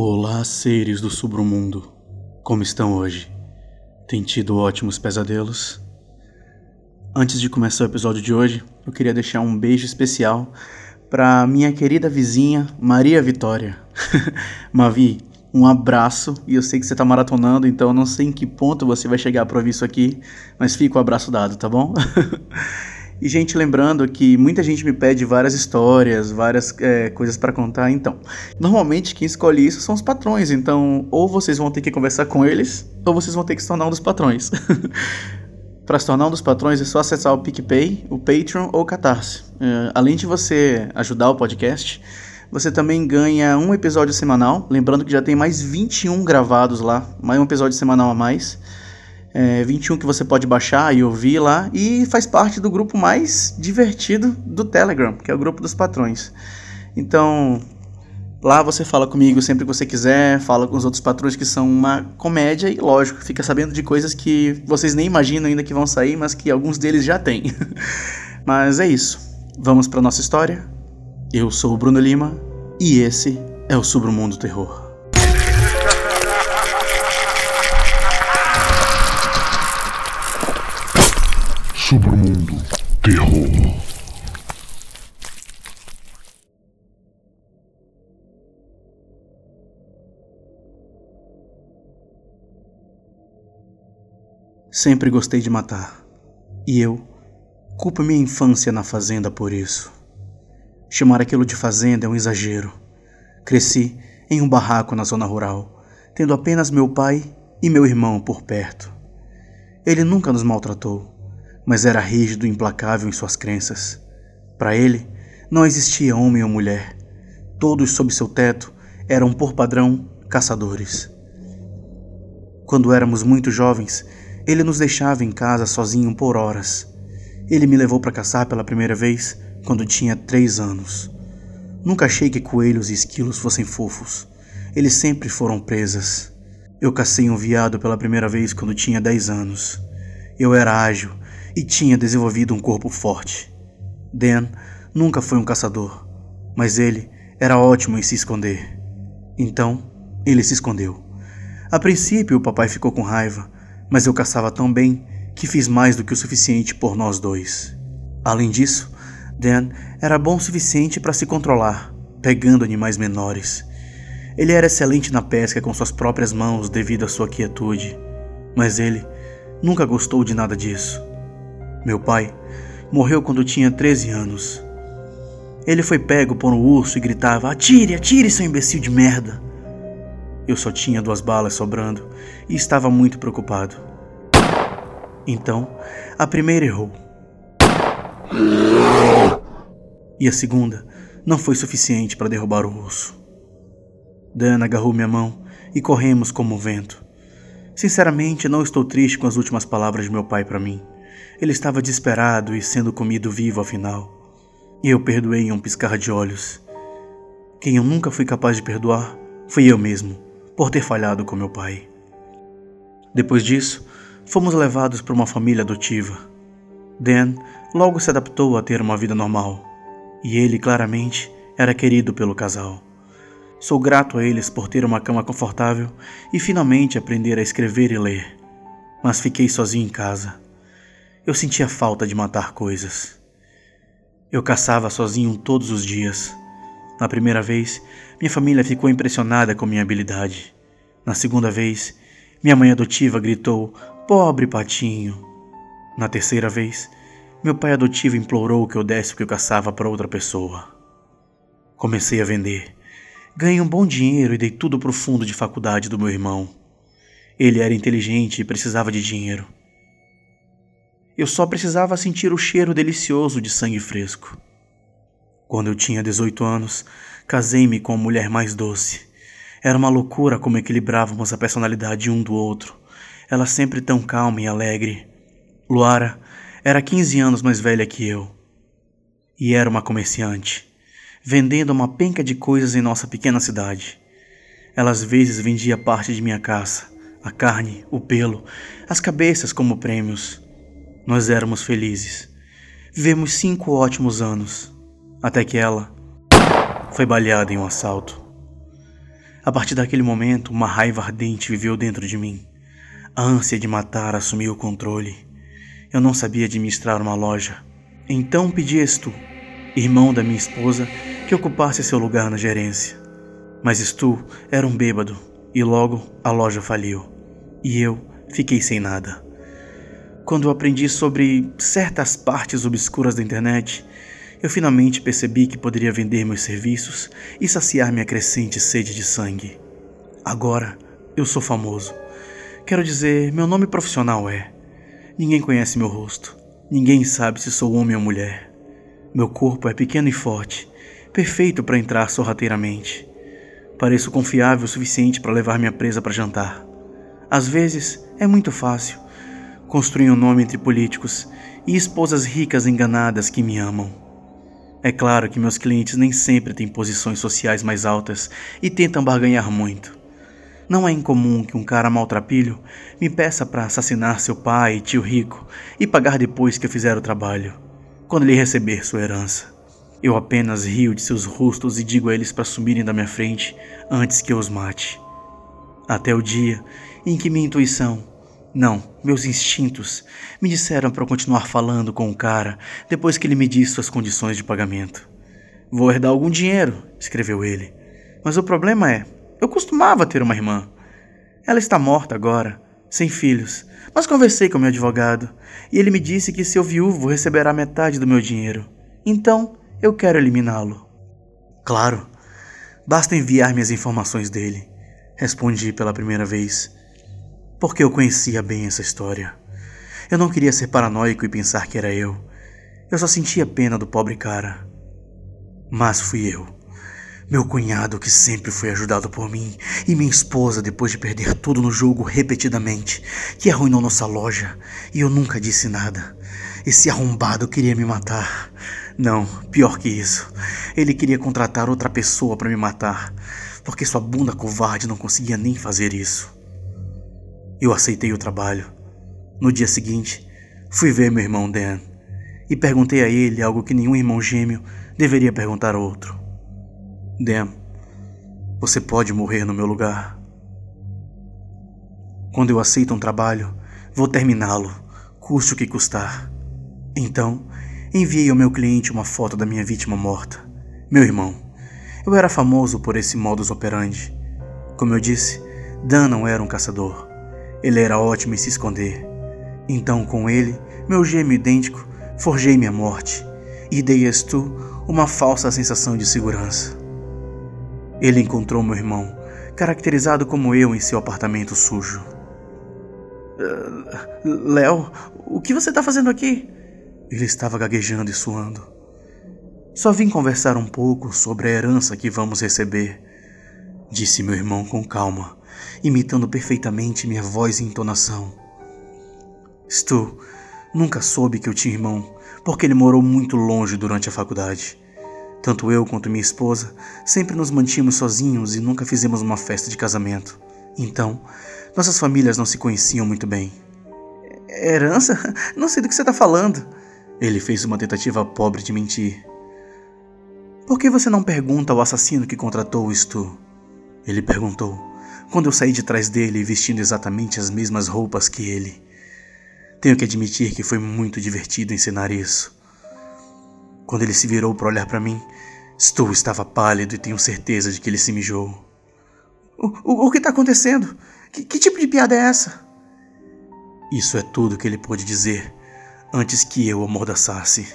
Olá, seres do submundo. Como estão hoje? Tem tido ótimos pesadelos? Antes de começar o episódio de hoje, eu queria deixar um beijo especial para minha querida vizinha Maria Vitória. Mavi, um abraço e eu sei que você tá maratonando, então eu não sei em que ponto você vai chegar para ouvir isso aqui, mas fica o abraço dado, tá bom? E, gente, lembrando que muita gente me pede várias histórias, várias é, coisas para contar. Então, normalmente quem escolhe isso são os patrões. Então, ou vocês vão ter que conversar com eles, ou vocês vão ter que se tornar um dos patrões. para se tornar um dos patrões é só acessar o PicPay, o Patreon ou o Catarse. É, além de você ajudar o podcast, você também ganha um episódio semanal. Lembrando que já tem mais 21 gravados lá, mais um episódio semanal a mais é, 21 que você pode baixar e ouvir lá e faz parte do grupo mais divertido do Telegram, que é o grupo dos patrões. Então, lá você fala comigo sempre que você quiser, fala com os outros patrões que são uma comédia e, lógico, fica sabendo de coisas que vocês nem imaginam ainda que vão sair, mas que alguns deles já têm. mas é isso. Vamos para nossa história. Eu sou o Bruno Lima e esse é o Submundo Terror. Submundo Terror. Sempre gostei de matar. E eu culpo minha infância na fazenda por isso. Chamar aquilo de fazenda é um exagero. Cresci em um barraco na zona rural, tendo apenas meu pai e meu irmão por perto. Ele nunca nos maltratou mas era rígido e implacável em suas crenças. Para ele, não existia homem ou mulher. Todos sob seu teto eram, por padrão, caçadores. Quando éramos muito jovens, ele nos deixava em casa sozinho por horas. Ele me levou para caçar pela primeira vez quando tinha três anos. Nunca achei que coelhos e esquilos fossem fofos. Eles sempre foram presas. Eu cacei um veado pela primeira vez quando tinha dez anos. Eu era ágil e tinha desenvolvido um corpo forte. Dan nunca foi um caçador, mas ele era ótimo em se esconder. Então, ele se escondeu. A princípio, o papai ficou com raiva, mas eu caçava tão bem que fiz mais do que o suficiente por nós dois. Além disso, Dan era bom o suficiente para se controlar, pegando animais menores. Ele era excelente na pesca com suas próprias mãos devido à sua quietude, mas ele nunca gostou de nada disso. Meu pai morreu quando tinha 13 anos. Ele foi pego por um urso e gritava: Atire, atire, seu imbecil de merda! Eu só tinha duas balas sobrando e estava muito preocupado. Então, a primeira errou. E a segunda não foi suficiente para derrubar o urso. Dana agarrou minha mão e corremos como o vento. Sinceramente, não estou triste com as últimas palavras de meu pai para mim. Ele estava desesperado e sendo comido vivo afinal. E eu perdoei em um piscar de olhos. Quem eu nunca fui capaz de perdoar fui eu mesmo, por ter falhado com meu pai. Depois disso, fomos levados para uma família adotiva. Dan logo se adaptou a ter uma vida normal, e ele claramente era querido pelo casal. Sou grato a eles por ter uma cama confortável e finalmente aprender a escrever e ler. Mas fiquei sozinho em casa eu sentia falta de matar coisas. Eu caçava sozinho todos os dias. Na primeira vez, minha família ficou impressionada com minha habilidade. Na segunda vez, minha mãe adotiva gritou: Pobre patinho. Na terceira vez, meu pai adotivo implorou que eu desse o que eu caçava para outra pessoa. Comecei a vender. Ganhei um bom dinheiro e dei tudo para o fundo de faculdade do meu irmão. Ele era inteligente e precisava de dinheiro. Eu só precisava sentir o cheiro delicioso de sangue fresco. Quando eu tinha 18 anos, casei-me com a mulher mais doce. Era uma loucura como equilibrávamos a personalidade um do outro. Ela sempre tão calma e alegre. Luara era 15 anos mais velha que eu. E era uma comerciante, vendendo uma penca de coisas em nossa pequena cidade. Ela às vezes vendia parte de minha caça, a carne, o pelo, as cabeças como prêmios. Nós éramos felizes. Vivemos cinco ótimos anos, até que ela foi baleada em um assalto. A partir daquele momento, uma raiva ardente viveu dentro de mim. A ânsia de matar assumiu o controle. Eu não sabia administrar uma loja. Então pedi a Stu, irmão da minha esposa, que ocupasse seu lugar na gerência. Mas Stu era um bêbado e logo a loja faliu. E eu fiquei sem nada. Quando eu aprendi sobre certas partes obscuras da internet, eu finalmente percebi que poderia vender meus serviços e saciar minha crescente sede de sangue. Agora eu sou famoso. Quero dizer, meu nome profissional é. Ninguém conhece meu rosto. Ninguém sabe se sou homem ou mulher. Meu corpo é pequeno e forte, perfeito para entrar sorrateiramente. Pareço confiável o suficiente para levar minha presa para jantar. Às vezes é muito fácil construir um nome entre políticos e esposas ricas enganadas que me amam. É claro que meus clientes nem sempre têm posições sociais mais altas e tentam barganhar muito. Não é incomum que um cara maltrapilho me peça para assassinar seu pai e tio rico e pagar depois que eu fizer o trabalho, quando ele receber sua herança. Eu apenas rio de seus rostos e digo a eles para sumirem da minha frente antes que eu os mate. Até o dia em que minha intuição não, meus instintos me disseram para continuar falando com o cara depois que ele me disse suas condições de pagamento. Vou herdar algum dinheiro, escreveu ele. Mas o problema é, eu costumava ter uma irmã. Ela está morta agora, sem filhos. Mas conversei com meu advogado e ele me disse que seu viúvo receberá metade do meu dinheiro. Então, eu quero eliminá-lo. Claro, basta enviar-me as informações dele, respondi pela primeira vez porque eu conhecia bem essa história. Eu não queria ser paranoico e pensar que era eu. Eu só sentia pena do pobre cara. Mas fui eu. Meu cunhado, que sempre foi ajudado por mim, e minha esposa, depois de perder tudo no jogo repetidamente, que arruinou nossa loja, e eu nunca disse nada. Esse arrombado queria me matar. Não, pior que isso. Ele queria contratar outra pessoa para me matar, porque sua bunda covarde não conseguia nem fazer isso. Eu aceitei o trabalho. No dia seguinte, fui ver meu irmão Dan e perguntei a ele algo que nenhum irmão gêmeo deveria perguntar a outro. Dan, você pode morrer no meu lugar. Quando eu aceito um trabalho, vou terminá-lo, custe o que custar. Então, enviei ao meu cliente uma foto da minha vítima morta, meu irmão. Eu era famoso por esse modus operandi. Como eu disse, Dan não era um caçador. Ele era ótimo em se esconder. Então, com ele, meu gêmeo idêntico, forjei minha morte e dei a Stu uma falsa sensação de segurança. Ele encontrou meu irmão, caracterizado como eu em seu apartamento sujo. Uh, Léo, o que você está fazendo aqui? Ele estava gaguejando e suando. Só vim conversar um pouco sobre a herança que vamos receber, disse meu irmão com calma imitando perfeitamente minha voz e entonação. Stu nunca soube que eu tinha irmão, porque ele morou muito longe durante a faculdade. Tanto eu quanto minha esposa sempre nos mantínhamos sozinhos e nunca fizemos uma festa de casamento. Então, nossas famílias não se conheciam muito bem. Herança? Não sei do que você está falando. Ele fez uma tentativa pobre de mentir. Por que você não pergunta ao assassino que contratou Stu? Ele perguntou quando eu saí de trás dele vestindo exatamente as mesmas roupas que ele. Tenho que admitir que foi muito divertido ensinar isso. Quando ele se virou para olhar para mim, Stu estava pálido e tenho certeza de que ele se mijou. O, o, o que está acontecendo? Que, que tipo de piada é essa? Isso é tudo que ele pôde dizer antes que eu amordaçasse.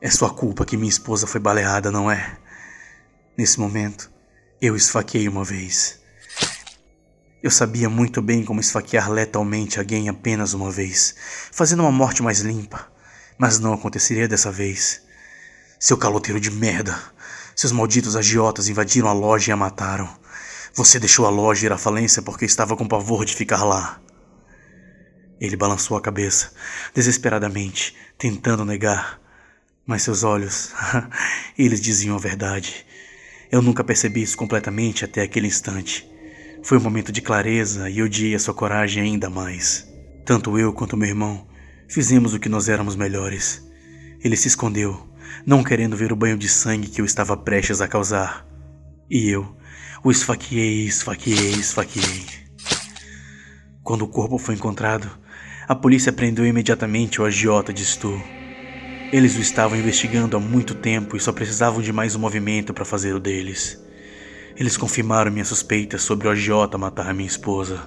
É sua culpa que minha esposa foi baleada, não é? Nesse momento, eu esfaqueei uma vez. Eu sabia muito bem como esfaquear letalmente alguém apenas uma vez, fazendo uma morte mais limpa. Mas não aconteceria dessa vez. Seu caloteiro de merda! Seus malditos agiotas invadiram a loja e a mataram. Você deixou a loja ir à falência porque estava com pavor de ficar lá. Ele balançou a cabeça, desesperadamente, tentando negar. Mas seus olhos, eles diziam a verdade. Eu nunca percebi isso completamente até aquele instante. Foi um momento de clareza e odiei a sua coragem ainda mais. Tanto eu quanto meu irmão fizemos o que nós éramos melhores. Ele se escondeu, não querendo ver o banho de sangue que eu estava prestes a causar. E eu O esfaqueei, esfaqueei, esfaqueei. Quando o corpo foi encontrado, a polícia prendeu imediatamente o agiota de Stu. Eles o estavam investigando há muito tempo e só precisavam de mais um movimento para fazer o deles. Eles confirmaram minhas suspeitas sobre o agiota matar minha esposa.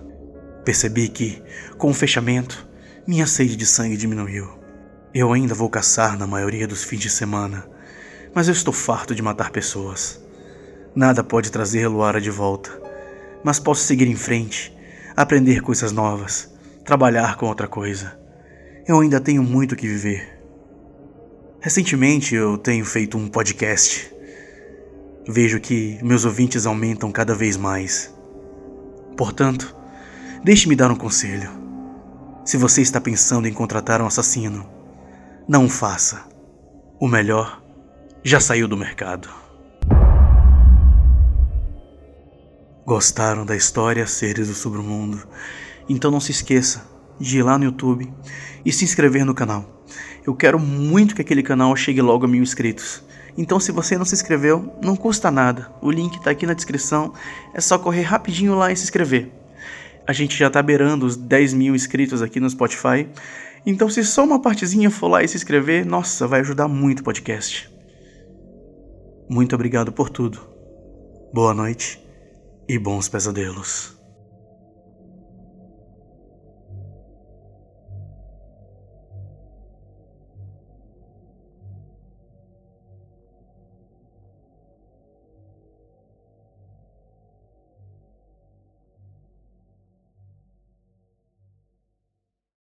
Percebi que, com o fechamento, minha sede de sangue diminuiu. Eu ainda vou caçar na maioria dos fins de semana, mas eu estou farto de matar pessoas. Nada pode trazer Luara de volta, mas posso seguir em frente, aprender coisas novas, trabalhar com outra coisa. Eu ainda tenho muito que viver. Recentemente eu tenho feito um podcast. Vejo que meus ouvintes aumentam cada vez mais. Portanto, deixe-me dar um conselho. Se você está pensando em contratar um assassino, não o faça. O melhor já saiu do mercado. Gostaram da história Seres do Submundo? Então não se esqueça de ir lá no YouTube e se inscrever no canal. Eu quero muito que aquele canal chegue logo a mil inscritos. Então, se você não se inscreveu, não custa nada. O link está aqui na descrição. É só correr rapidinho lá e se inscrever. A gente já tá beirando os 10 mil inscritos aqui no Spotify. Então, se só uma partezinha for lá e se inscrever, nossa, vai ajudar muito o podcast. Muito obrigado por tudo. Boa noite e bons pesadelos.